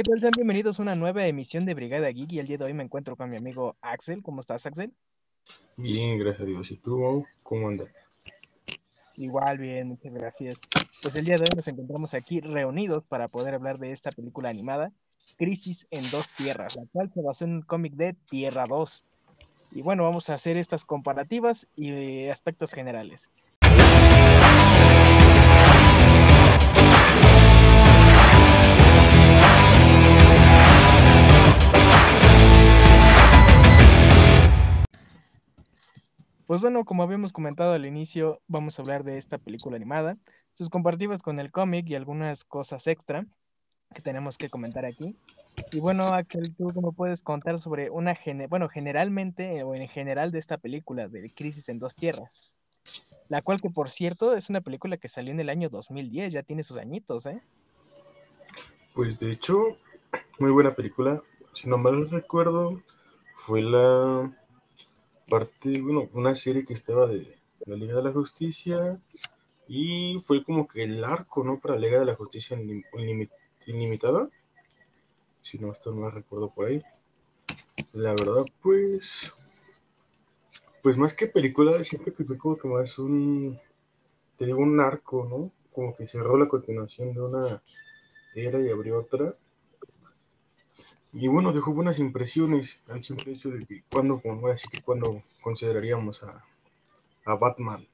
¿qué tal? Sean bienvenidos a una nueva emisión de Brigada Geek y el día de hoy me encuentro con mi amigo Axel. ¿Cómo estás, Axel? Bien, gracias a Dios. ¿Y tú, cómo andas? Igual, bien, muchas gracias. Pues el día de hoy nos encontramos aquí reunidos para poder hablar de esta película animada, Crisis en dos tierras, la cual se basó en un cómic de Tierra 2. Y bueno, vamos a hacer estas comparativas y eh, aspectos generales. Pues bueno, como habíamos comentado al inicio, vamos a hablar de esta película animada, sus comparativas con el cómic y algunas cosas extra que tenemos que comentar aquí. Y bueno, Axel, ¿tú cómo puedes contar sobre una, bueno, generalmente o en general de esta película de Crisis en dos tierras? La cual que por cierto es una película que salió en el año 2010, ya tiene sus añitos, ¿eh? Pues de hecho, muy buena película. Si no mal recuerdo, fue la parte, bueno, una serie que estaba de, la Liga de la Justicia y fue como que el arco, ¿no? Para la Liga de la Justicia ilimitada. Si no, esto no me recuerdo por ahí. La verdad, pues, pues más que película, siento que fue como que más un, te digo, un arco, ¿no? Como que cerró la continuación de una era y abrió otra. Y bueno, dejó buenas impresiones al simple hecho de que cuando, así que cuando consideraríamos a, a Batman,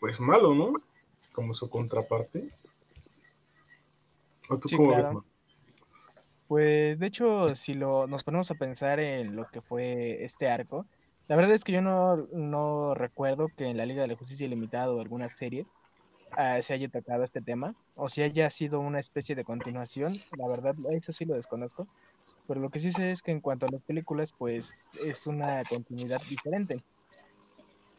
pues malo, ¿no? Como su contraparte. ¿O tú cómo Pues de hecho, si lo, nos ponemos a pensar en lo que fue este arco, la verdad es que yo no, no recuerdo que en la Liga de la Justicia Ilimitada o alguna serie uh, se haya tocado este tema, o si haya sido una especie de continuación, la verdad, eso sí lo desconozco, pero lo que sí sé es que en cuanto a las películas, pues es una continuidad diferente.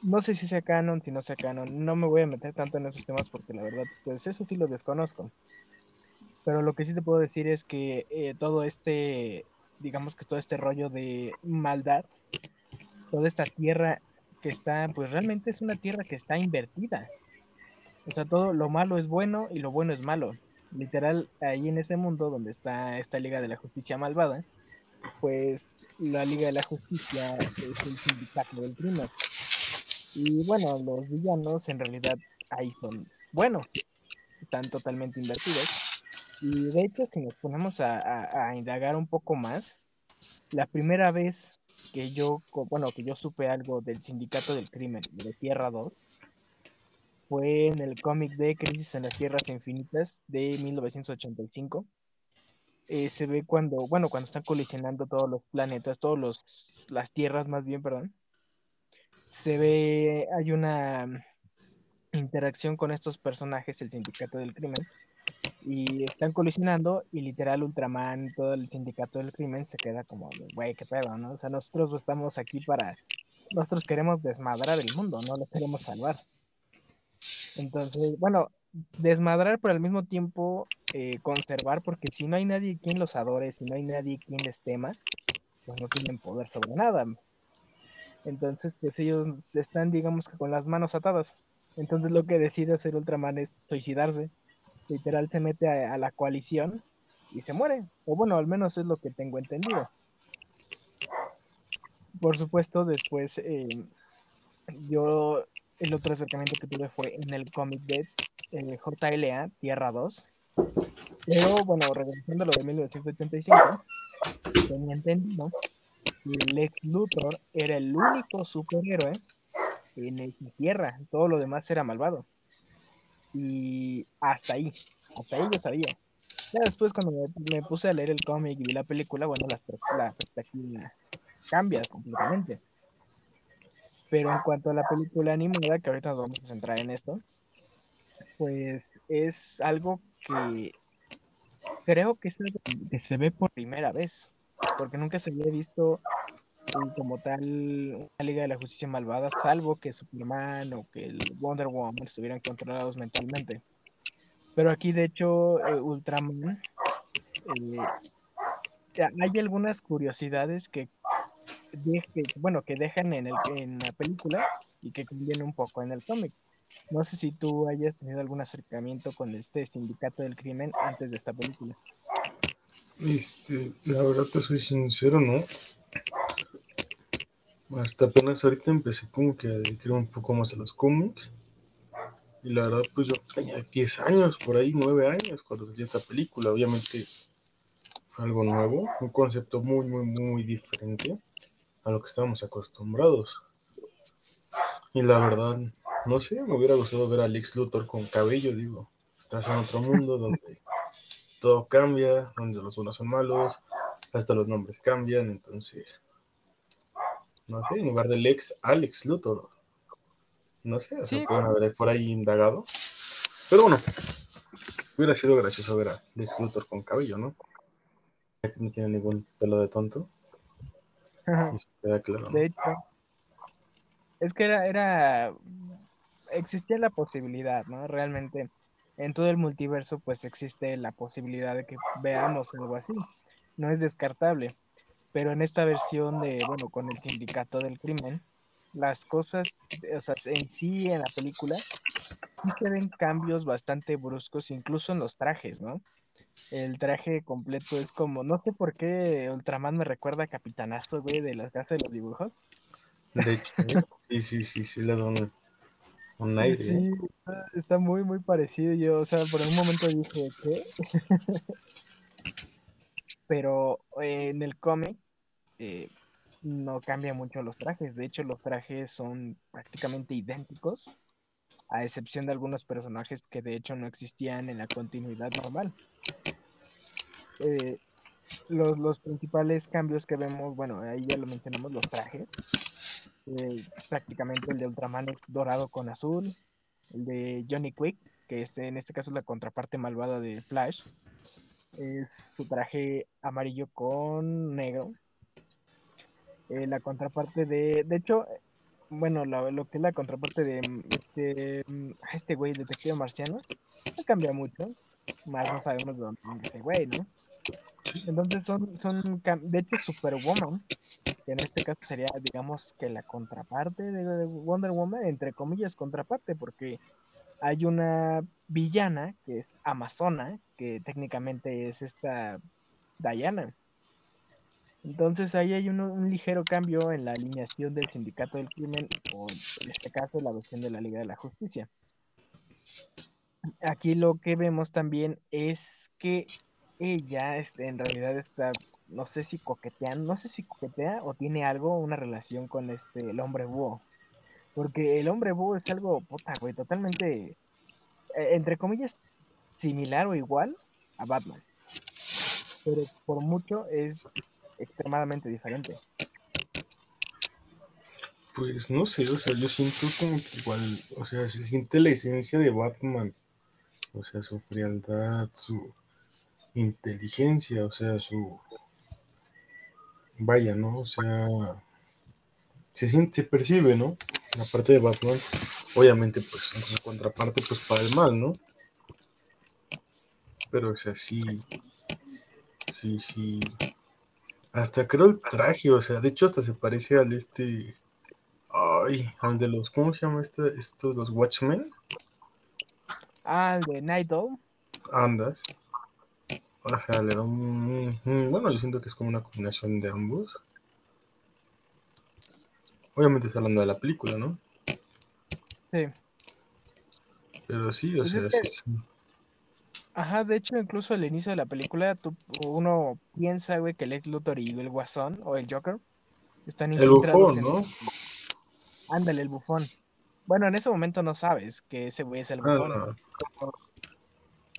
No sé si sea canon, si no sea canon, no me voy a meter tanto en esos temas porque la verdad, pues eso sí lo desconozco. Pero lo que sí te puedo decir es que eh, todo este, digamos que todo este rollo de maldad, toda esta tierra que está, pues realmente es una tierra que está invertida. O sea, todo lo malo es bueno y lo bueno es malo. Literal, ahí en ese mundo donde está esta Liga de la Justicia malvada, pues la Liga de la Justicia es el sindicato del crimen. Y bueno, los villanos en realidad ahí son buenos, están totalmente invertidos. Y de hecho, si nos ponemos a, indagar un poco más, la primera vez que yo, bueno, que yo supe algo del sindicato del crimen de Tierra 2, fue en el cómic de Crisis en las Tierras Infinitas de 1985. Eh, se ve cuando, bueno, cuando están colisionando todos los planetas, todos los, las tierras más bien, perdón. Se ve, hay una interacción con estos personajes, el sindicato del crimen, y están colisionando y literal Ultraman, todo el sindicato del crimen se queda como, güey, qué pedo, ¿no? O sea, nosotros estamos aquí para, nosotros queremos desmadrar el mundo, no lo queremos salvar. Entonces, bueno, desmadrar, pero al mismo tiempo eh, conservar, porque si no hay nadie quien los adore, si no hay nadie quien les tema, pues no tienen poder sobre nada. Entonces, pues ellos están, digamos que con las manos atadas. Entonces lo que decide hacer Ultraman es suicidarse. Literal se mete a, la coalición y se muere. O bueno, al menos es lo que tengo entendido. Por supuesto, después eh, yo el otro acercamiento que tuve fue en el cómic de eh, JLA, Tierra 2. Pero bueno, regresando a lo de 1985, tenía entendido que Lex Luthor era el único superhéroe en esa tierra. Todo lo demás era malvado. Y hasta ahí, hasta ahí yo sabía. Ya después cuando me, puse a leer el cómic y vi la película, bueno, la perspectiva cambia completamente. Pero en cuanto a la película animada, que ahorita nos vamos a centrar en esto, pues es algo que creo que es algo que se ve por primera vez, porque nunca se había visto como tal una Liga de la Justicia malvada, salvo que Superman o que el Wonder Woman estuvieran controlados mentalmente. Pero aquí, de hecho, eh, Ultraman, eh, hay algunas curiosidades que bueno, que dejan en, el, en la película y que cambian un poco en el cómic. No sé si tú hayas tenido algún acercamiento con este sindicato del crimen antes de esta película. Este, la verdad te soy sincero, ¿no? Hasta apenas ahorita empecé como que a dedicar un poco más a los cómics. Y la verdad, pues yo tenía 10 años, por ahí, 9 años, cuando salió esta película. Obviamente fue algo nuevo, un concepto muy, muy, muy diferente a lo que estábamos acostumbrados. Y la verdad, no sé, me hubiera gustado ver a Lex Luthor con cabello, digo. Estás en otro mundo donde todo cambia, donde los buenos son malos, hasta los nombres cambian, entonces no sé, en lugar del ex Alex Luthor. No sé, o sea, pueden haber por ahí indagado. Pero bueno, hubiera sido gracioso ver a Alex Luthor con cabello, ¿no? No tiene ningún pelo de tonto. Queda claro, De hecho, es que era, era, existía la posibilidad, ¿no? Realmente, en todo el multiverso, pues existe la posibilidad de que veamos algo así. No es descartable pero en esta versión de, bueno, con el sindicato del crimen, las cosas, o sea, en sí en la película, sí se ven cambios bastante bruscos, incluso en los trajes, ¿no? El traje completo es como, no sé por qué Ultraman me recuerda a Capitanazo, güey, de las casas de los dibujos. De hecho, sí, sí, sí, sí, le da un, aire. Sí, está muy, muy parecido. Yo, o sea, por un momento dije, ¿qué? Pero eh, en el cómic eh, no cambia mucho los trajes. De hecho, los trajes son prácticamente idénticos, a excepción de algunos personajes que de hecho no existían en la continuidad normal. Eh, los, principales cambios que vemos, bueno, ahí ya lo mencionamos, los trajes. Eh, prácticamente el de Ultraman es dorado con azul. El de Johnny Quick, que este, en este caso es la contraparte malvada de Flash, es su traje amarillo con negro. Eh, la contraparte de, de hecho, bueno, lo, que es la contraparte de este, este güey, detective marciano, no cambia mucho, más no sabemos de dónde es ese güey, ¿no? Entonces son, son, de hecho, Superwoman, que en este caso sería, digamos, que la contraparte de, Wonder Woman, entre comillas, contraparte, porque hay una villana que es Amazona, que técnicamente es esta Diana. Entonces ahí hay un, ligero cambio en la alineación del sindicato del crimen, o en este caso la versión de la Liga de la Justicia. Aquí lo que vemos también es que ella este, en realidad está, no sé si coquetea, no sé si coquetea o tiene algo, una relación con este, el hombre búho. Porque el hombre búho es algo, puta, güey, totalmente, e, entre comillas, similar o igual a Batman. Pero por mucho es extremadamente diferente. Pues no sé, o sea, yo siento como que igual, o sea, se siente la esencia de Batman, o sea, su frialdad, su inteligencia, o sea, su... Vaya, ¿no? O sea, se siente, se percibe, ¿no? La parte de Batman, obviamente, pues, en contraparte, pues, para el mal, ¿no? Pero, o sea, sí, sí, sí, hasta creo el traje, o sea, de hecho hasta se parece al este. Ay, al de los. ¿Cómo se llama este? Estos, los Watchmen. Ah, el de Night Owl. Andas. O sea, le da un, Bueno, yo siento que es como una combinación de ambos. Obviamente está hablando de la película, ¿no? Sí. Pero sí, o pues sea, sí, Ajá, de hecho, incluso al inicio de la película, uno piensa, güey, que el ex Luthor y el Guasón o el Joker están El bufón, ¿no? Ándale, el bufón. Bueno, en ese momento no sabes que ese güey es el bufón.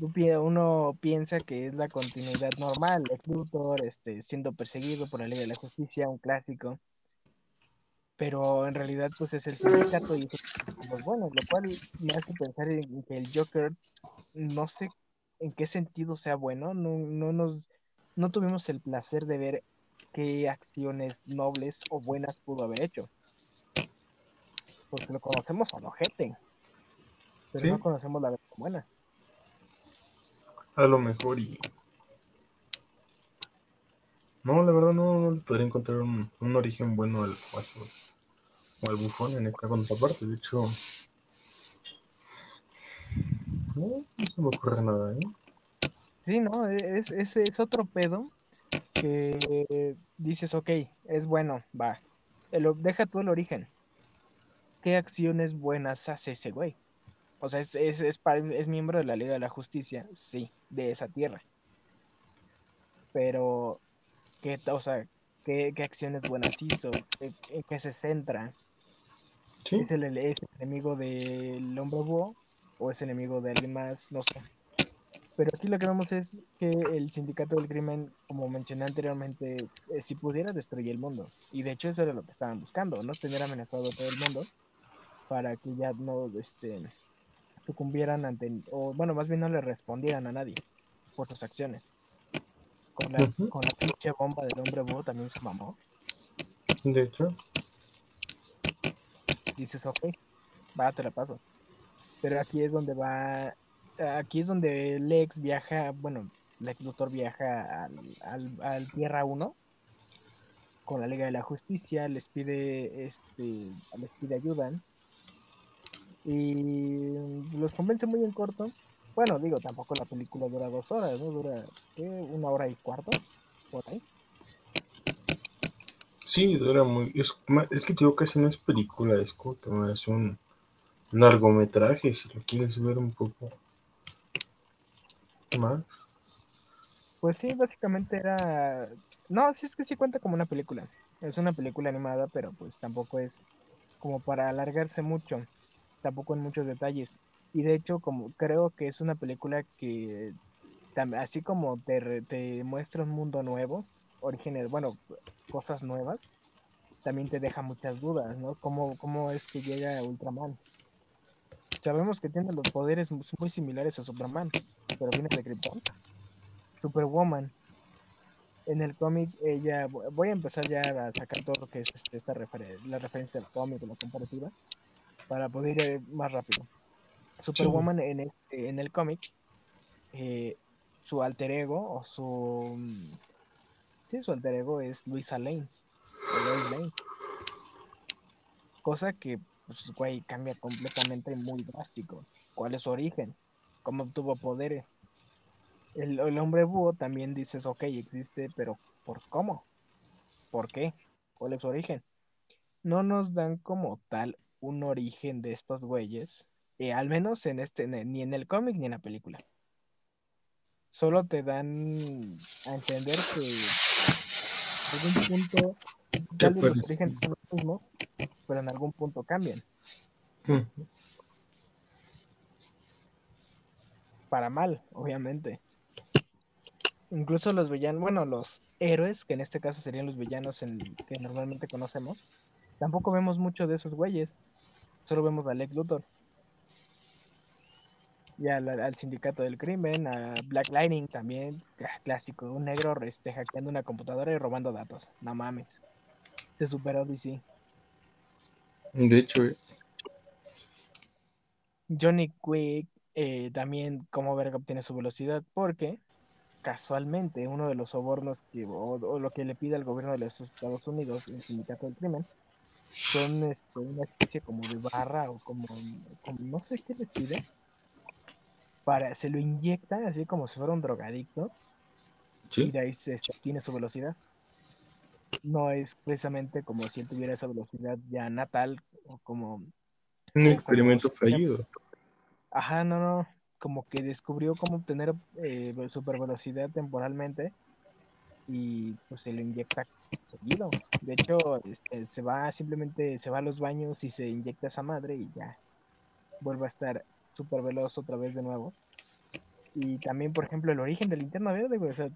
Uno piensa que es la continuidad normal, el Luthor este, siendo perseguido por la ley de la justicia, un clásico. Pero en realidad, pues es el sindicato y los buenos, lo cual me hace pensar en que el Joker, no sé en qué sentido sea bueno, no, no nos no tuvimos el placer de ver qué acciones nobles o buenas pudo haber hecho. Porque lo conocemos a ojete, pero no conocemos la versión buena. A lo mejor y no, la verdad no, no podría encontrar un, un, origen bueno al o al bufón en esta contraparte. De hecho, no, no se me ocurre nada, ¿eh? Sí, no, es, es, es otro pedo que dices, ok, es bueno, va. deja tú el origen. ¿Qué acciones buenas hace ese güey? O sea, es, es, es, miembro de la Liga de la Justicia, sí, de esa tierra. Pero, ¿qué, o sea, qué, acciones buenas hizo? ¿En, qué se centra? ¿Es, el, ¿Es el enemigo del hombre búho? ¿O es enemigo de alguien más? No sé. Pero aquí lo que vemos es que el sindicato del crimen, como mencioné anteriormente, eh, si pudiera destruir el mundo. Y de hecho eso era lo que estaban buscando, ¿no? Tener amenazado a todo el mundo para que ya no este, sucumbieran ante, o bueno, más bien no le respondieran a nadie por sus acciones. Con la, con la pinche bomba del hombre búho también se mamó. De hecho. Dices, ok, va, te la paso. Pero aquí es donde va aquí es donde Lex viaja, bueno, Lex Luthor viaja al, al, Tierra 1 con la Liga de la Justicia, les pide, este, les pide ayuda y los convence muy en corto. Bueno, digo, tampoco la película dura dos horas, ¿no? Dura una hora y cuarto, por ahí. Sí, dura muy. Es, es que digo, casi no es película, es como es un largometraje, si lo quieres ver un poco más. Pues sí, básicamente era. No, sí es que sí cuenta como una película. Es una película animada, pero pues tampoco es como para alargarse mucho. Tampoco en muchos detalles. Y de hecho, como creo que es una película que así como te, te muestra un mundo nuevo, orígenes, bueno, cosas nuevas, también te deja muchas dudas, ¿no? ¿Cómo, cómo es que llega Ultraman? Sabemos que tiene los poderes muy similares a Superman, pero viene de Krypton. Superwoman. En el cómic, ella. Voy a empezar ya a sacar todo lo que es este, esta la referencia al cómic, la comparativa, para poder ir más rápido. Superwoman en el, en el cómic, eh, su alter ego, o su. Sí, su alter ego es Luisa Lane. Lane. Cosa que pues, güey, cambia completamente muy drástico. ¿Cuál es su origen? ¿Cómo obtuvo poderes? El, hombre búho también dices, ok, existe, pero ¿por cómo? ¿Por qué? ¿Cuál es su origen? No nos dan como tal un origen de estos güeyes, eh, al menos en este, ni en el cómic ni en la película. Solo te dan a entender que en algún punto tal vez los orígenes son los mismos, pero en algún punto cambian. Para mal, obviamente. Incluso los villanos, bueno, los héroes, que en este caso serían los villanos que normalmente conocemos, tampoco vemos mucho de esos güeyes. Solo vemos a Lex Luthor. Y al, sindicato del crimen, a Black Lightning también, ah, clásico, un negro este, hackeando una computadora y robando datos. No mames. Se superó DC. De hecho, eh. Johnny Quick eh, también como verga obtiene su velocidad porque casualmente uno de los sobornos que, o, lo que le pide al gobierno de los Estados Unidos, el sindicato del crimen, son este, una especie como de barra o como, no sé qué les pide, para, se lo inyecta así como si fuera un drogadicto y de ahí se, obtiene su velocidad no es precisamente como si él tuviera esa velocidad ya natal o como... Un experimento fallido. Ajá, no, no, como que descubrió cómo obtener eh, super velocidad temporalmente y pues se lo inyecta seguido. De hecho, este, se va simplemente, se va a los baños y se inyecta esa madre y ya vuelve a estar súper veloz otra vez de nuevo. Y también, por ejemplo, el origen del linterna verde, o sea,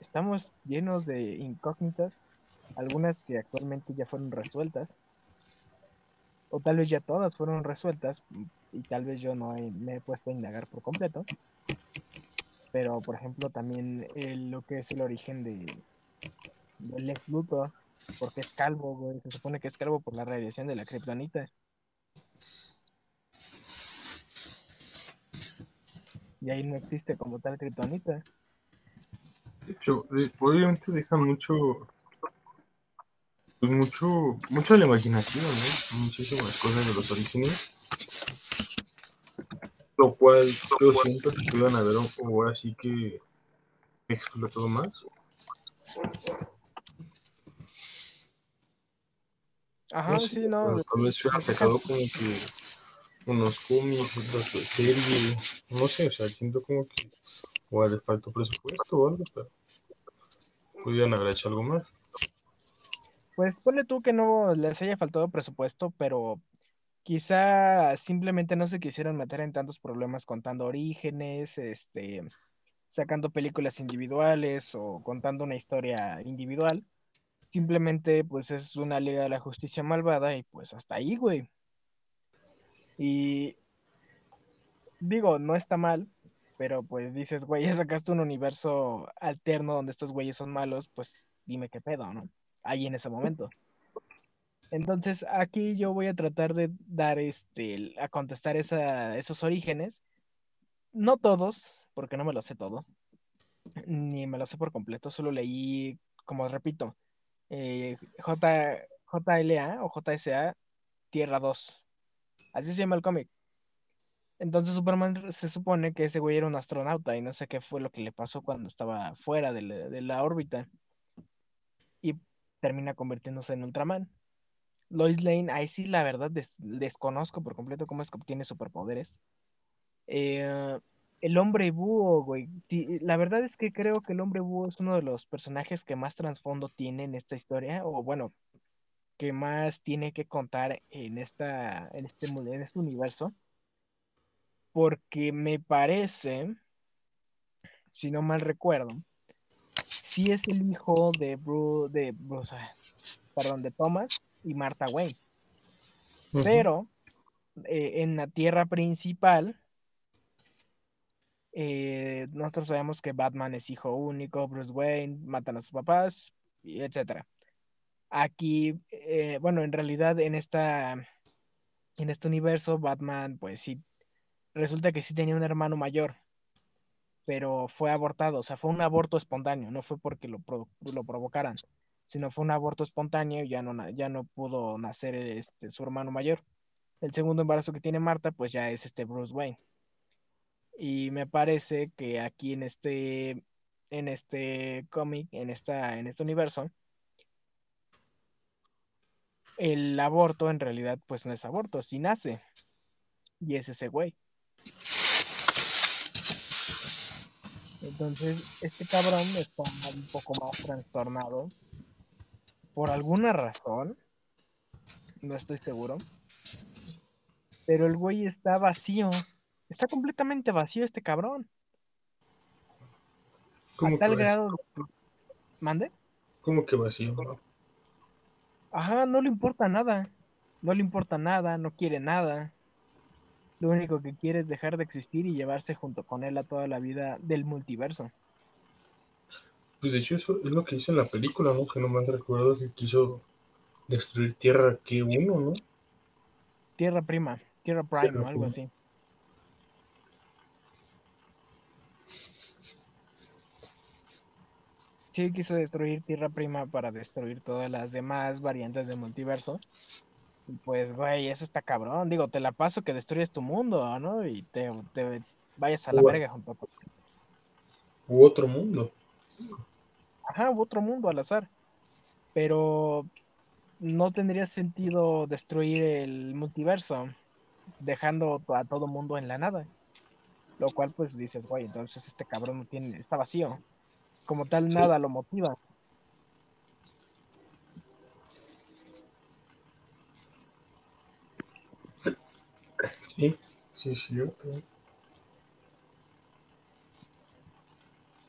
estamos llenos de incógnitas algunas que actualmente ya fueron resueltas, o tal vez ya todas fueron resueltas, y tal vez yo no me he puesto a indagar por completo. Pero, por ejemplo, también lo que es el origen de, del Lex Luthor, porque es calvo, Se supone que es calvo por la radiación de la kriptonita. Y ahí no existe como tal kriptonita. De hecho, eh, obviamente deja mucho pues mucho, mucho de la imaginación, ¿no? Muchísimas cosas de los orígenes. Lo cual yo siento que iban a ver ahora sí que explotó más. Ajá, sí, no. Tal vez hubiera sacado como que unos cómics, otras series, no sé, o sea, siento como que o le faltó presupuesto o algo, pero pudieran haber hecho algo más. Pues ponle tú que no les haya faltado presupuesto, pero quizá simplemente no se quisieran meter en tantos problemas contando orígenes, este, sacando películas individuales o contando una historia individual. Simplemente, pues es una Liga de la Justicia malvada y pues hasta ahí, güey. Y digo, no está mal, pero pues dices, güey, ya sacaste un universo alterno donde estos güeyes son malos, pues dime qué pedo, ¿no? Ahí en ese momento. Entonces, aquí yo voy a tratar de dar este, a contestar esos orígenes. No todos, porque no me lo sé todo, ni me lo sé por completo, solo leí, como repito, eh, J, JLA o JSA Tierra 2. Así se llama el cómic. Entonces Superman se supone que ese güey era un astronauta y no sé qué fue lo que le pasó cuando estaba fuera de la órbita. Y termina convirtiéndose en Ultraman. Lois Lane, ahí sí la verdad desconozco por completo cómo es que obtiene superpoderes. Eh, el hombre búho, güey. la verdad es que creo que el hombre búho es uno de los personajes que más trasfondo tiene en esta historia, o bueno, que más tiene que contar en, esta, en, este, en este universo. Porque me parece, si no mal recuerdo, si es el hijo de Bruce, de Bruce, perdón, de Thomas y Martha Wayne. Pero eh, en la tierra principal, eh, nosotros sabemos que Batman es hijo único, Bruce Wayne matan a sus papás, etc. Aquí, eh, bueno, en realidad en esta, en este universo, Batman, pues sí, resulta que sí tenía un hermano mayor, pero fue abortado, o sea, fue un aborto espontáneo, no fue porque lo, lo provocaran sino fue un aborto espontáneo y ya no, ya no pudo nacer este, su hermano mayor. El segundo embarazo que tiene Marta, pues ya es este Bruce Wayne. Y me parece que aquí en este, en este cómic, en, en este universo, el aborto en realidad pues no es aborto, sí nace. Y es ese güey. Entonces, este cabrón está un poco más trastornado por alguna razón, no estoy seguro, pero el güey está vacío. Está completamente vacío este cabrón. ¿Cómo tal grado. ¿Mande? ¿Cómo que vacío? Ajá, no le importa nada. No le importa nada, no quiere nada. Lo único que quiere es dejar de existir y llevarse junto con él a toda la vida del multiverso. Pues de hecho eso es lo que hizo en la película, ¿no? Que no me recuerdo que quiso destruir Tierra que uno, ¿no? Tierra Prima, Tierra Prime o algo así. Sí, quiso destruir Tierra Prima para destruir todas las demás variantes del multiverso. Pues, güey, eso está cabrón. Digo, te la paso que destruyes tu mundo, ¿no? Y te, vayas a la verga junto con... U otro mundo. Ajá, otro mundo al azar. Pero no tendría sentido destruir el multiverso dejando a todo mundo en la nada. Lo cual pues dices, güey, entonces este cabrón no tiene, está vacío. Como tal, nada lo motiva. Sí, sí, es cierto.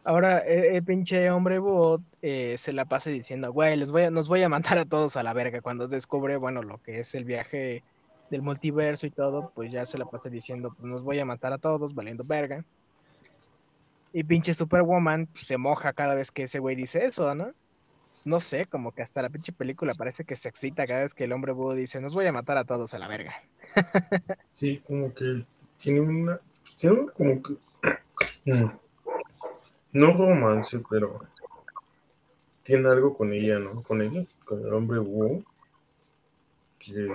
Ahora, el, pinche hombre bot eh, se la pasa diciendo, güey, les voy a, nos voy a mandar a todos a la verga. Cuando descubre, bueno, lo que es el viaje del multiverso y todo, pues ya se la pasa diciendo, pues nos voy a matar a todos, valiendo verga. Y pinche Superwoman pues, se moja cada vez que ese güey dice eso, ¿no? No sé, como que hasta la pinche película parece que se excita cada vez que el hombre búho dice, nos voy a matar a todos a la verga. Sí, como que tiene una... Tiene como que... Mm, no romance, pero tiene algo con ella, ¿no? Con ella, con el hombre Wu, que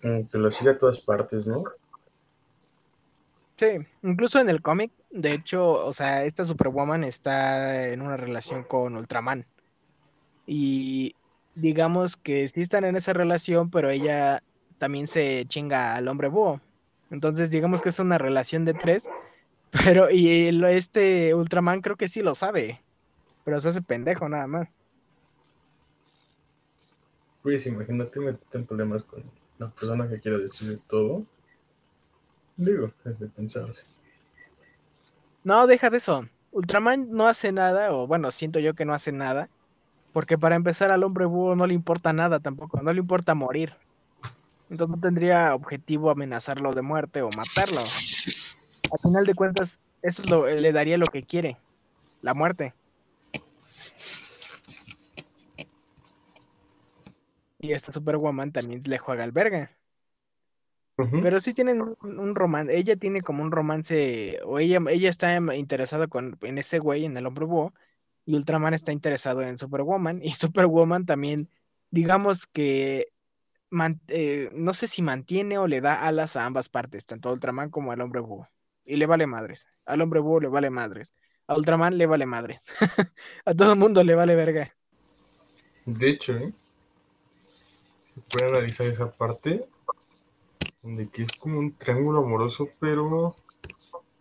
como que lo sigue a todas partes, ¿no? Sí, incluso en el cómic, de hecho, o sea, esta Superwoman está en una relación con Ultraman. Y digamos que sí están en esa relación, pero ella también se chinga al hombre búho. Entonces, digamos que es una relación de tres, pero y este Ultraman creo que sí lo sabe, pero se hace pendejo nada más. Pues imagínate meterte en problemas con la persona que quiere decir todo. Digo, es de pensarse. No, deja de eso. Ultraman no hace nada, o bueno, siento yo que no hace nada, porque para empezar al hombre búho no le importa nada tampoco, no le importa morir. Entonces no tendría objetivo amenazarlo de muerte o matarlo. Al final de cuentas, eso lo, le daría lo que quiere, la muerte. Y esta Superwoman también le juega al verga. Pero sí tienen un, romance, ella tiene como un romance, o ella, ella está interesada con, en ese güey, en el hombre búho, y Ultraman está interesado en Superwoman, y Superwoman también, digamos que, eh, no sé si mantiene o le da alas a ambas partes, tanto a Ultraman como al hombre búho, y le vale madres, al hombre búho le vale madres, a Ultraman le vale madres, a todo el mundo le vale verga. De hecho, ¿eh? puede analizar esa parte de que es como un triángulo amoroso, pero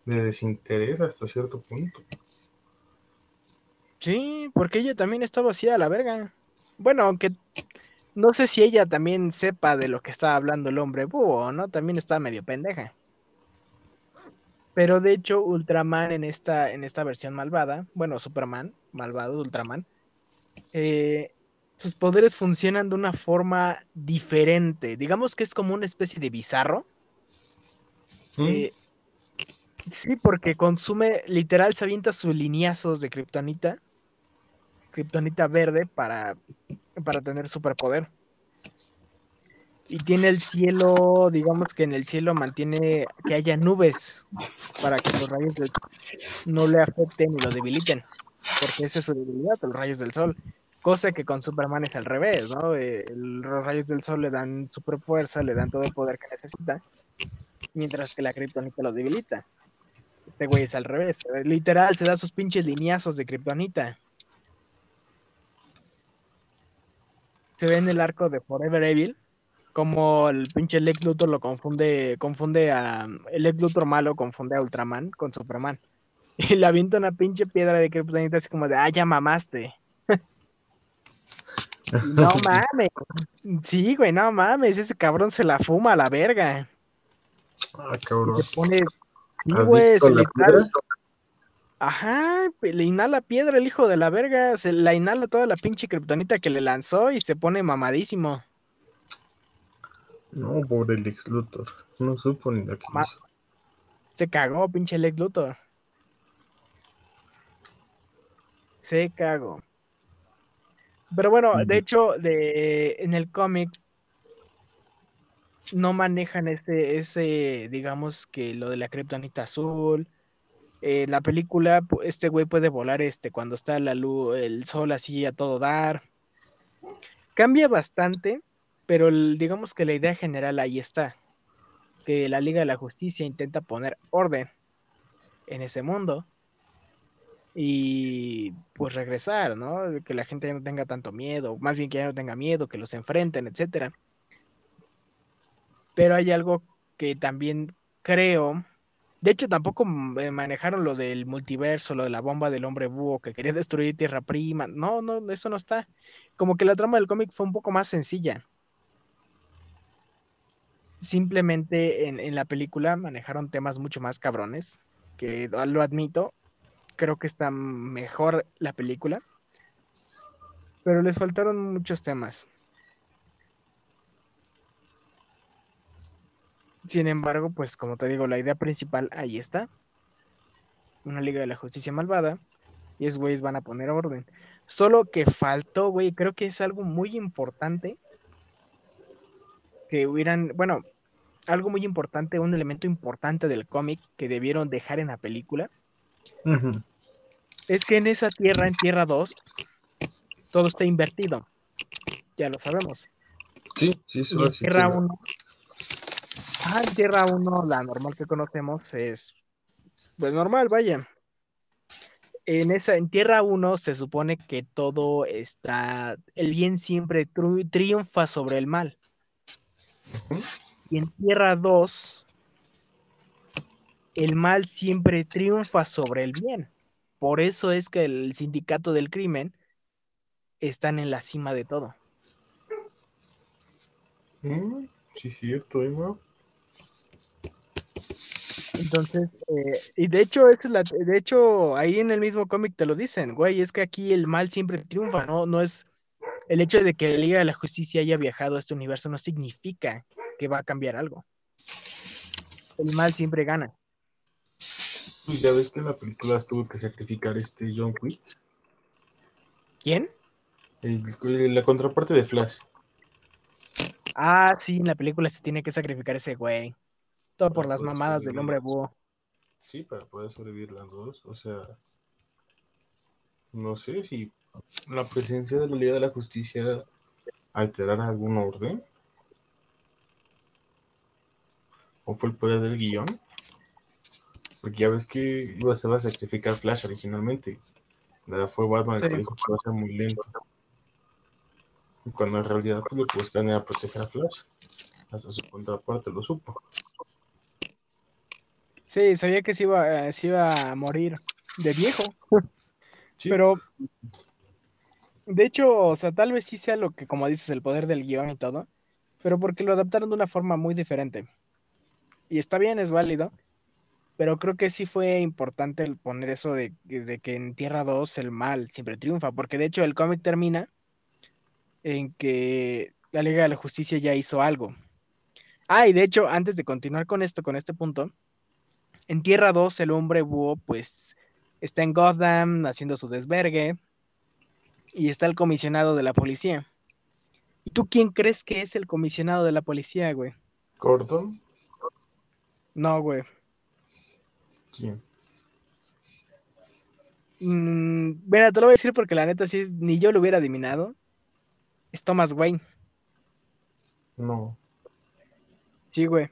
de desinterés hasta cierto punto. Sí, porque ella también está vacía a la verga. Bueno, aunque no sé si ella también sepa de lo que está hablando el hombre búho, ¿no? También está medio pendeja. Pero de hecho, Ultraman en esta, en esta versión malvada, bueno, Superman, malvado Ultraman, eh, sus poderes funcionan de una forma diferente. Digamos que es como una especie de bizarro. ¿Mm? Eh, sí, porque consume, literal, se avienta sus lineazos de kriptonita. Kriptonita verde para, para tener superpoder. Y tiene el cielo, digamos que en el cielo mantiene que haya nubes para que los rayos del sol no le afecten y lo debiliten. Porque esa es su debilidad, los rayos del sol. Cosa que con Superman es al revés, ¿no? Eh, los rayos del sol le dan super fuerza, le dan todo el poder que necesita, mientras que la kriptonita lo debilita. Este güey es al revés. Literal, se da sus pinches lineazos de kriptonita. Se ve en el arco de Forever Evil como el pinche Lex Luthor lo confunde, confunde a. El Lex Luthor malo confunde a Ultraman con Superman. Y le avienta una pinche piedra de kriptonita así como de, ah, ya mamaste. No mames. Sí, güey, no mames. Ese cabrón se la fuma a la verga. Ah, cabrón. Se pone. Sí, güey, se le Ajá, le inhala piedra el hijo de la verga. Se la inhala toda la pinche kriptonita que le lanzó y se pone mamadísimo. No, pobre Lex Luthor. No supo ni la que hizo. Se cagó, pinche Lex Luthor. Se cagó. Pero bueno, de hecho, de, en el cómic no manejan ese, ese, digamos que lo de la kriptonita azul. En la película, este güey puede volar este cuando está la luz, el sol así a todo dar. Cambia bastante, pero digamos que la idea general ahí está. Que la Liga de la Justicia intenta poner orden en ese mundo y pues regresar, ¿no? Que la gente ya no tenga tanto miedo, más bien que ya no tenga miedo, que los enfrenten, etcétera. Pero hay algo que también creo, de hecho tampoco eh, manejaron lo del multiverso, lo de la bomba del hombre búho que quería destruir Tierra Prima, no, no, eso no está. Como que la trama del cómic fue un poco más sencilla. Simplemente en, en la película manejaron temas mucho más cabrones, que lo admito, creo que está mejor la película. Pero les faltaron muchos temas. Sin embargo, pues como te digo, la idea principal ahí está. Una Liga de la Justicia malvada. Y es güeyes van a poner orden. Solo que faltó, güey, creo que es algo muy importante. Que hubieran, bueno, algo muy importante, un elemento importante del cómic que debieron dejar en la película es que en esa tierra, en Tierra 2, todo está invertido. Ya lo sabemos. Sí, sí, sí. en Tierra 1 Ah, en Tierra 1, la normal que conocemos es, pues normal, vaya. En esa, en Tierra 1 se supone que todo está, el bien siempre triunfa sobre el mal. Y en Tierra 2, el mal siempre triunfa sobre el bien. Por eso es que el sindicato del crimen están en la cima de todo. Mm, sí, cierto, Emma. Entonces, eh, y de hecho, es la, de hecho, ahí en el mismo cómic te lo dicen, güey, es que aquí el mal siempre triunfa, ¿no? No es el hecho de que la Liga de la Justicia haya viajado a este universo no significa que va a cambiar algo. El mal siempre gana. Pues ya ves que en la película tuvo que sacrificar este John Quick. ¿Quién? la contraparte de Flash. Ah, sí, en la película se tiene que sacrificar ese güey. Todo por las mamadas del hombre búho. Sí, para poder sobrevivir las dos. O sea, no sé si la presencia de la Liga de la Justicia alterará algún orden. ¿O fue el poder del guion? Porque ya ves que iba a ser a sacrificar Flash originalmente. Nada, fue Batman el que dijo que iba a ser muy lento. Y cuando en realidad lo que buscan era proteger a Flash. Hasta su contraparte lo supo. Sí, sabía que se iba, se iba a morir de viejo. Pero, de hecho, o sea, tal vez sí sea lo que, como dices, el poder del guion y todo, pero porque lo adaptaron de una forma muy diferente. Y está bien, es válido, pero creo que sí fue importante el poner eso de, de que en Tierra 2 el mal siempre triunfa, porque de hecho el cómic termina en que la Liga de la Justicia ya hizo algo. Ah, y de hecho, antes de continuar con esto, con este punto, en Tierra 2 el hombre búho pues está en Gotham haciendo su desvergue y está el comisionado de la policía. ¿Y tú quién crees que es el comisionado de la policía, güey? ¿Gordon? No, güey. ¿Quién? Mm, mira, te lo voy a decir porque la neta sí ni yo lo hubiera adivinado. Es Thomas Wayne. No. Sí, güey.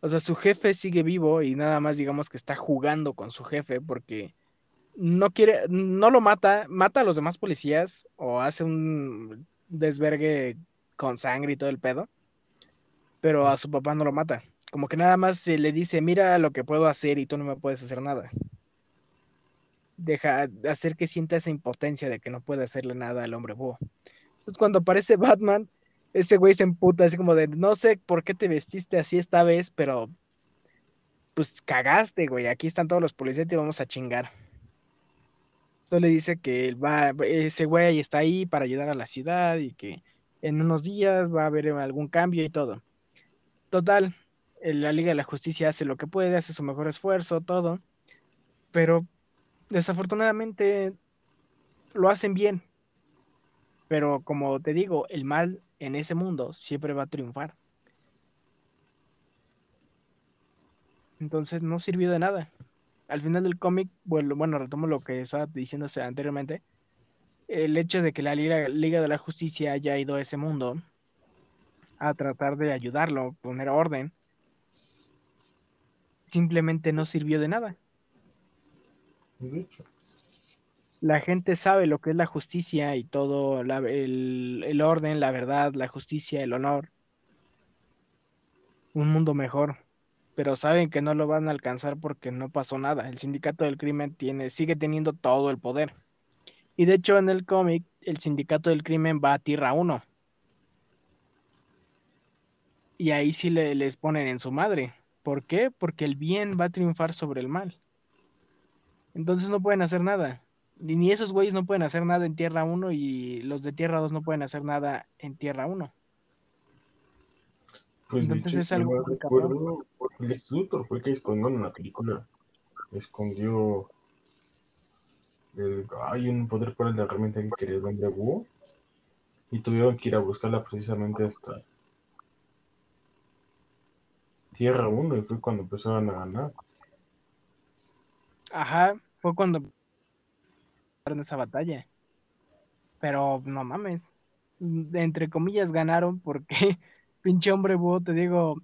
O sea, su jefe sigue vivo y nada más digamos que está jugando con su jefe porque no quiere, no lo mata, mata a los demás policías o hace un desvergue con sangre y todo el pedo, pero a su papá no lo mata. Como que nada más se le dice, mira lo que puedo hacer y tú no me puedes hacer nada. Deja hacer que sienta esa impotencia de que no puede hacerle nada al hombre búho. Entonces cuando aparece Batman, ese güey se emputa así como de, no sé por qué te vestiste así esta vez, pero pues cagaste, güey, aquí están todos los policías y te vamos a chingar. Entonces le dice que va, ese güey está ahí para ayudar a la ciudad y que en unos días va a haber algún cambio y todo. Total, la Liga de la Justicia hace lo que puede, hace su mejor esfuerzo, todo, pero desafortunadamente lo hacen bien. Pero como te digo, el mal en ese mundo siempre va a triunfar. Entonces no sirvió de nada. Al final del cómic, bueno, bueno, retomo lo que estaba diciéndose anteriormente. El hecho de que la Liga, Liga de la Justicia haya ido a ese mundo a tratar de ayudarlo, poner orden, simplemente no sirvió de nada. La gente sabe lo que es la justicia y todo, el, orden, la verdad, la justicia, el honor. Un mundo mejor. Pero saben que no lo van a alcanzar porque no pasó nada. El sindicato del crimen tiene, sigue teniendo todo el poder. Y de hecho en el cómic, el sindicato del crimen va a Tierra 1. Y ahí sí le, les ponen en su madre. ¿Por qué? Porque el bien va a triunfar sobre el mal. Entonces no pueden hacer nada. Ni esos güeyes no pueden hacer nada en Tierra 1 y los de Tierra 2 no pueden hacer nada en Tierra 1. Pues Entonces es algo recuerdo, el ex fue el que escondió en la película. Escondió el, hay un poder de la herramienta que quería el hombre búho y tuvieron que ir a buscarla precisamente hasta Tierra 1 y fue cuando empezaron a ganar. Ajá, fue cuando en esa batalla. Pero no mames. Entre comillas ganaron porque pinche hombre búho, te digo,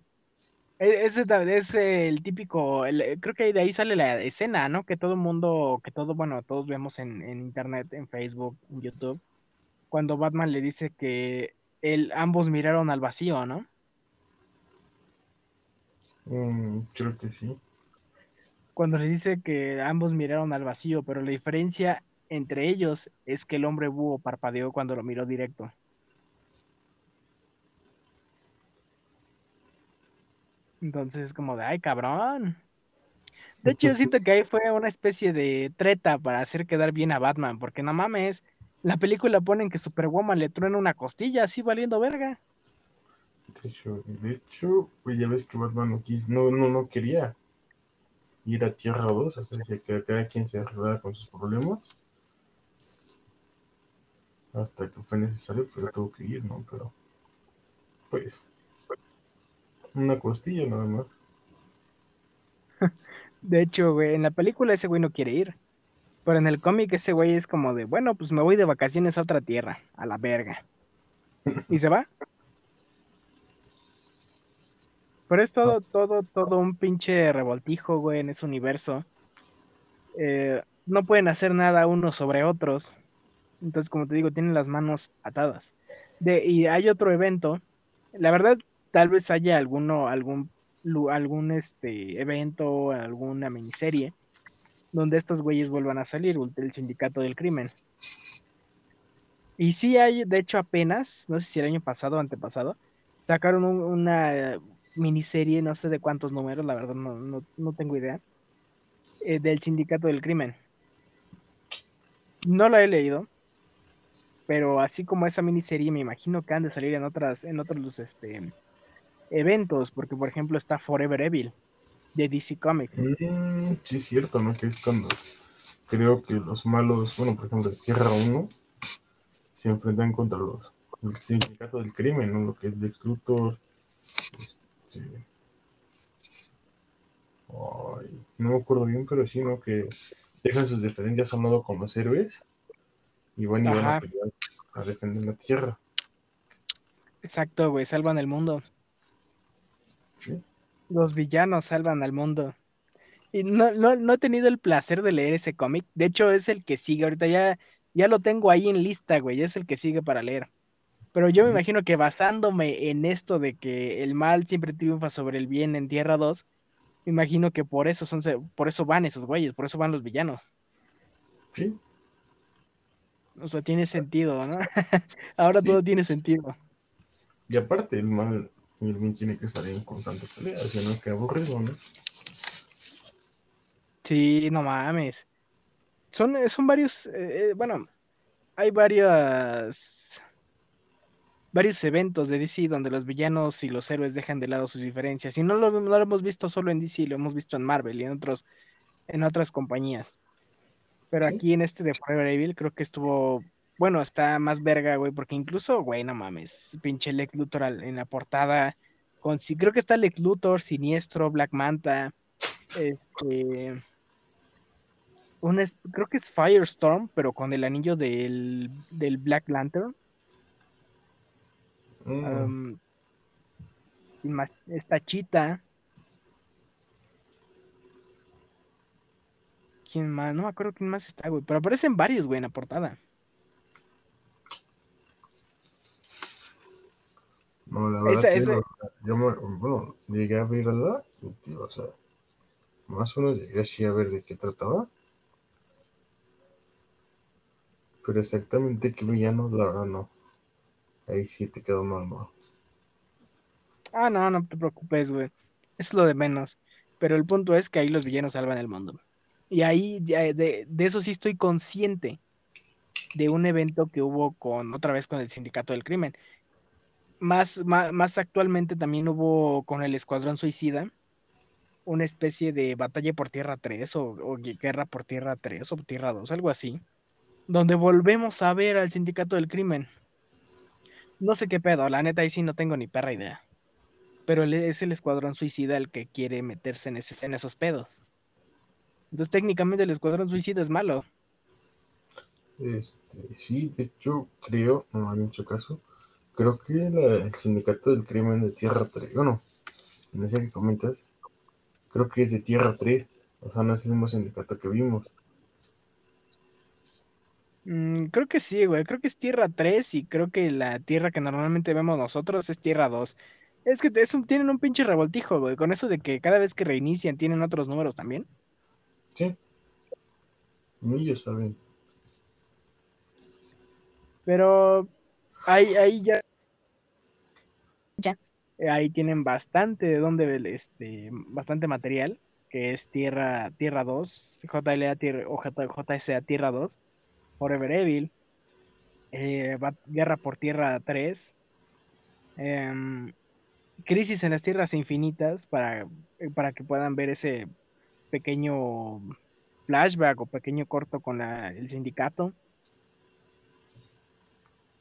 E, ese es, el típico, creo que de ahí sale la escena, ¿no? Que todo el mundo, que todo, bueno, todos vemos en, internet, en Facebook, en YouTube, cuando Batman le dice que él, ambos miraron al vacío, ¿no? Mm, creo que sí. Cuando le dice que ambos miraron al vacío, pero la diferencia entre ellos es que el hombre búho parpadeó cuando lo miró directo. Entonces es como de, ay, cabrón. De hecho, yo siento que ahí fue una especie de treta para hacer quedar bien a Batman, porque no mames, la película ponen que Superwoman le truena una costilla así valiendo verga. De hecho, de hecho pues ya ves que Batman no, no, no, quería ir a Tierra 2, o sea, que cada quien se arreglara con sus problemas. Hasta que fue necesario, pues tuvo que ir, ¿no? Pero, pues, una costilla nada más. De hecho, güey, en la película ese güey no quiere ir. Pero en el cómic ese güey es como de, bueno, pues me voy de vacaciones a otra tierra, a la verga. Y se va. Pero es todo, todo, todo un pinche revoltijo, güey, en ese universo. Eh, no pueden hacer nada unos sobre otros. Entonces, como te digo, tienen las manos atadas. De, y hay otro evento. La verdad, tal vez haya alguno, algún, algún este, evento, alguna miniserie, donde estos güeyes vuelvan a salir, el sindicato del crimen. Y sí hay, de hecho apenas, no sé si el año pasado o antepasado, sacaron una miniserie, no sé de cuántos números, la verdad no, tengo idea, eh, del sindicato del crimen. No la he leído, pero así como esa miniserie me imagino que han de salir en otras, en otros este, eventos, porque por ejemplo está Forever Evil de DC Comics. Mm, sí, es cierto, ¿no? Que es cuando creo que los malos, bueno, por ejemplo, de Tierra 1 se enfrentan contra los el sindicato del crimen, ¿no? Lo que es de Luthor. Este, no me acuerdo bien, pero sí, ¿no? Que dejan sus diferencias a un lado con los héroes y van y van a pelear a defender la tierra. Exacto, güey, salvan el mundo. Los villanos salvan al mundo. Y no, no, he tenido el placer de leer ese cómic. De hecho, es el que sigue. Ahorita ya, ya lo tengo ahí en lista, güey. Es el que sigue para leer. Pero yo me imagino que basándome en esto de que el mal siempre triunfa sobre el bien en Tierra 2, me imagino que por eso son por eso van esos güeyes, por eso van los villanos. Sí. O sea, tiene sentido, ¿no? Ahora todo tiene sentido. Y aparte, el mal tiene que estar en constante pelea, si no, que aburrido, ¿no? Sí, no mames. Son, son varios, eh, eh, bueno, hay varias, varios eventos de DC donde los villanos y los héroes dejan de lado sus diferencias. Y no lo, no lo hemos visto solo en DC, lo hemos visto en Marvel y en, otros, en otras compañías. Pero aquí en este de Forever Evil creo que estuvo bueno, está más verga, güey, porque incluso, güey, no mames, pinche Lex Luthor en la portada, con, creo que está Lex Luthor, Siniestro, Black Manta, este, un creo que es Firestorm, pero con el anillo del, Black Lantern. Mm. esta chita. ¿Quién más? No me acuerdo quién más está, güey. Pero aparecen varios, güey, en la portada. No, la verdad yo me, bueno, llegué a verla, tío, o sea, más o menos llegué así a ver de qué trataba. Pero exactamente qué villano, la verdad no. Ahí sí te quedó mal, ¿no? Ah, no, no te preocupes, güey. Es lo de menos. Pero el punto es que ahí los villanos salvan el mundo. Y ahí, de, de eso sí estoy consciente de un evento que hubo con, otra vez con el Sindicato del Crimen, más, más, actualmente también hubo con el Escuadrón Suicida una especie de batalla por Tierra 3 o, guerra por Tierra 3 o Tierra 2, algo así, donde volvemos a ver al sindicato del crimen. No sé qué pedo, la neta ahí sí no tengo ni perra idea. Pero es el Escuadrón Suicida el que quiere meterse en esos pedos. Entonces técnicamente el Escuadrón Suicida es malo. Este, sí, de hecho creo, no hay mucho caso, creo que el sindicato del crimen de Tierra 3, bueno, en ese que comentas, creo que es de Tierra 3. O sea, no es el mismo sindicato que vimos. Mm, creo que sí, güey. Creo que es Tierra 3 y creo que la Tierra que normalmente vemos nosotros es Tierra 2. Es que tienen un pinche revoltijo, güey. Con eso de que cada vez que reinician tienen otros números también. Sí. Ellos saben. Pero ahí, ahí ya. Ya. Ahí tienen bastante de dónde, este, bastante material, que es Tierra, Tierra 2, JLA tierra, o JSA Tierra 2, Forever Evil, eh, Guerra por Tierra 3, em, Crisis en las Tierras Infinitas, para, para que puedan ver ese pequeño flashback o pequeño corto con el sindicato.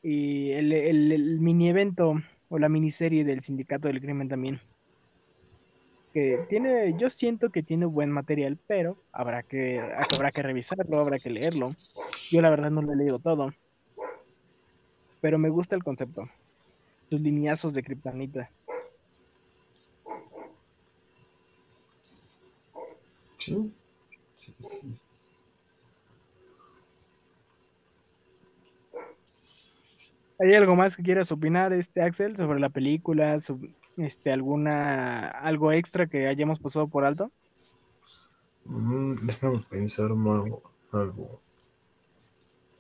Y el, mini evento o la miniserie del sindicato del crimen también. Que tiene, yo siento que tiene buen material, pero habrá que, habrá que revisarlo, habrá que leerlo. Yo la verdad no lo he leído todo. Pero me gusta el concepto. Sus lineazos de kriptonita. Sí. ¿Hay algo más que quieras opinar, este Axel, sobre la película, este, alguna algo extra que hayamos pasado por alto? Mm, déjame pensar algo.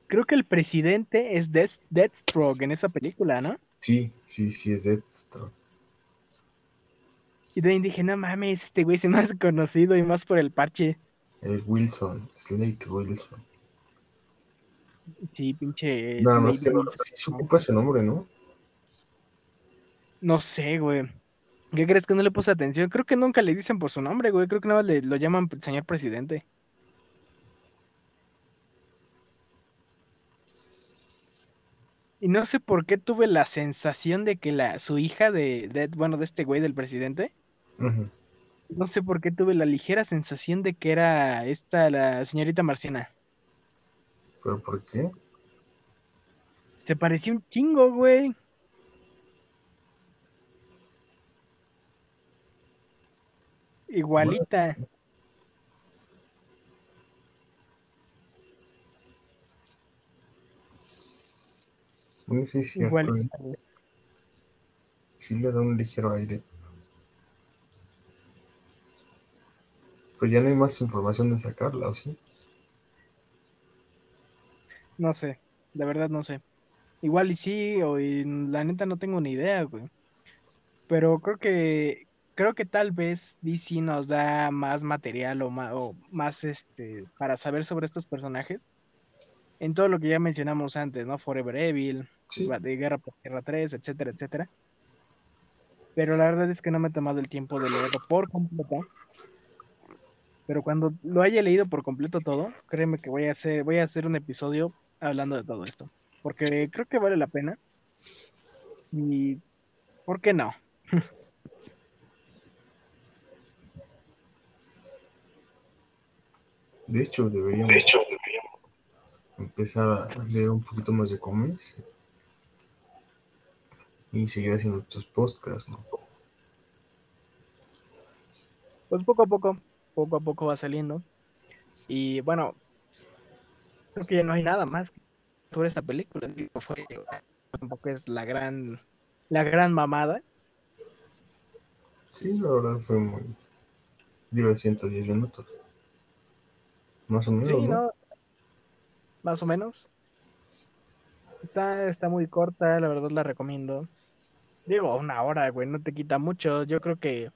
Creo que el presidente es Deathstroke en esa película, ¿no? Sí, sí, sí, es Deathstroke. Y también dije, no mames, este güey es más conocido y más por el parche. El Wilson, Slate Wilson. Sí, pinche. Nada más que no, se ocupa ese nombre, ¿no? No sé, güey. ¿Qué crees que no le puse atención? Creo que nunca le dicen por su nombre, güey. Creo que nada más le, lo llaman señor presidente. Y no sé por qué tuve la sensación de que la, su hija de, bueno, de este güey del presidente, no sé por qué tuve la ligera sensación de que era esta, la señorita marciana. ¿Pero por qué? Se parecía un chingo, güey. Igualita. Sí, Igualita. Sí le da un ligero aire. Pero ya no hay más información de sacarla, ¿o sí? No sé, la verdad no sé. Igual y sí, o la neta no tengo ni idea, güey. Pero creo que creo que tal vez DC nos da más material o más, o más este para saber sobre estos personajes. En todo lo que ya mencionamos antes, ¿no? Forever Evil, de Guerra por Tierra 3, etcétera, etcétera. Pero la verdad es que no me he tomado el tiempo de leerlo por completo. Pero cuando lo haya leído por completo todo, créeme que voy a hacer, voy a hacer un episodio hablando de todo esto. Porque creo que vale la pena. Y ¿por qué no? De hecho, deberíamos, empezar a leer un poquito más de cómics y seguir haciendo estos podcasts, ¿no? Pues poco a poco, poco a poco va saliendo. Y bueno, creo que ya no hay nada más sobre esta película. tampoco es la gran, la gran mamada. Sí, la verdad fue muy. Digo, 110 minutos. Más o menos. Sí, ¿no? Más o menos. Está, está muy corta, la verdad la recomiendo. Digo, una hora, güey, no te quita mucho. Yo creo que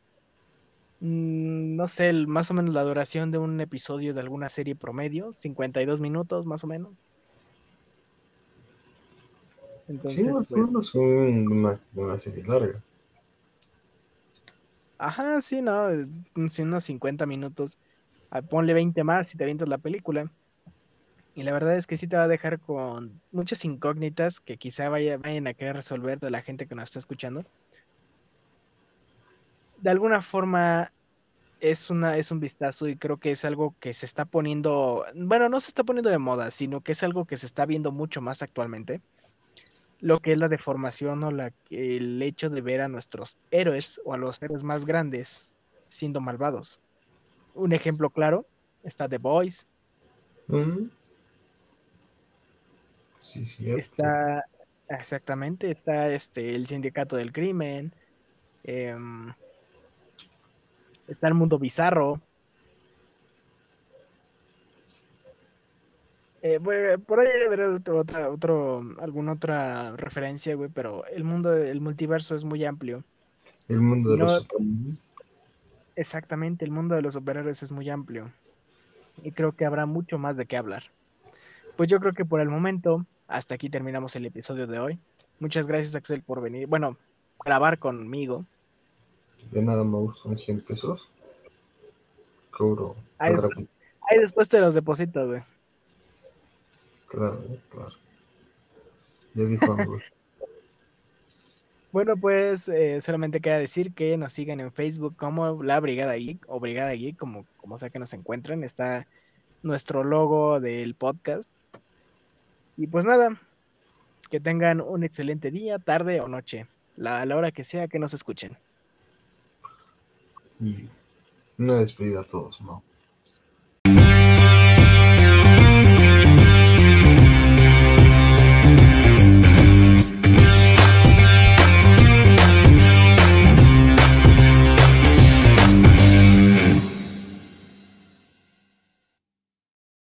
no sé, más o menos la duración de un episodio de alguna serie promedio, 52 minutos más o menos. Entonces, sí, pues, es una, una, serie larga. Ajá, sí, no, unos 50 minutos. Ah, ponle 20 más si te avientas la película. Y la verdad es que sí te va a dejar con muchas incógnitas que quizá vaya, vayan a querer resolver de la gente que nos está escuchando de alguna forma es, una, es un vistazo y creo que es algo que se está poniendo, bueno, no se está poniendo de moda, sino que es algo que se está viendo mucho más actualmente. lo que es la deformación o la, el hecho de ver a nuestros héroes o a los héroes más grandes siendo malvados. Un ejemplo claro está The Boys. Sí, sí. Está, exactamente, está este, el Sindicato del Crimen. Em, está el mundo bizarro. Eh, por ahí debe haber otro, otro, alguna otra referencia, güey, pero el mundo del multiverso es muy amplio. El mundo de los Exactamente, el mundo de los superhéroes es muy amplio. Y creo que habrá mucho más de qué hablar. Pues yo creo que por el momento, hasta aquí terminamos el episodio de hoy. Muchas gracias, Axel, por venir. Bueno, grabar conmigo. De nada más son 100 pesos. Cobro. Ahí, ahí después te los deposito, güey. Claro, claro. Ya dijo Bueno, pues eh, solamente queda decir que nos sigan en Facebook como la Brigada Geek o Brigada Geek, como, como sea que nos encuentren. Está nuestro logo del podcast. Y pues nada, que tengan un excelente día, tarde o noche, la, a la hora que sea que nos escuchen. Y una despedida a todos, ¿no?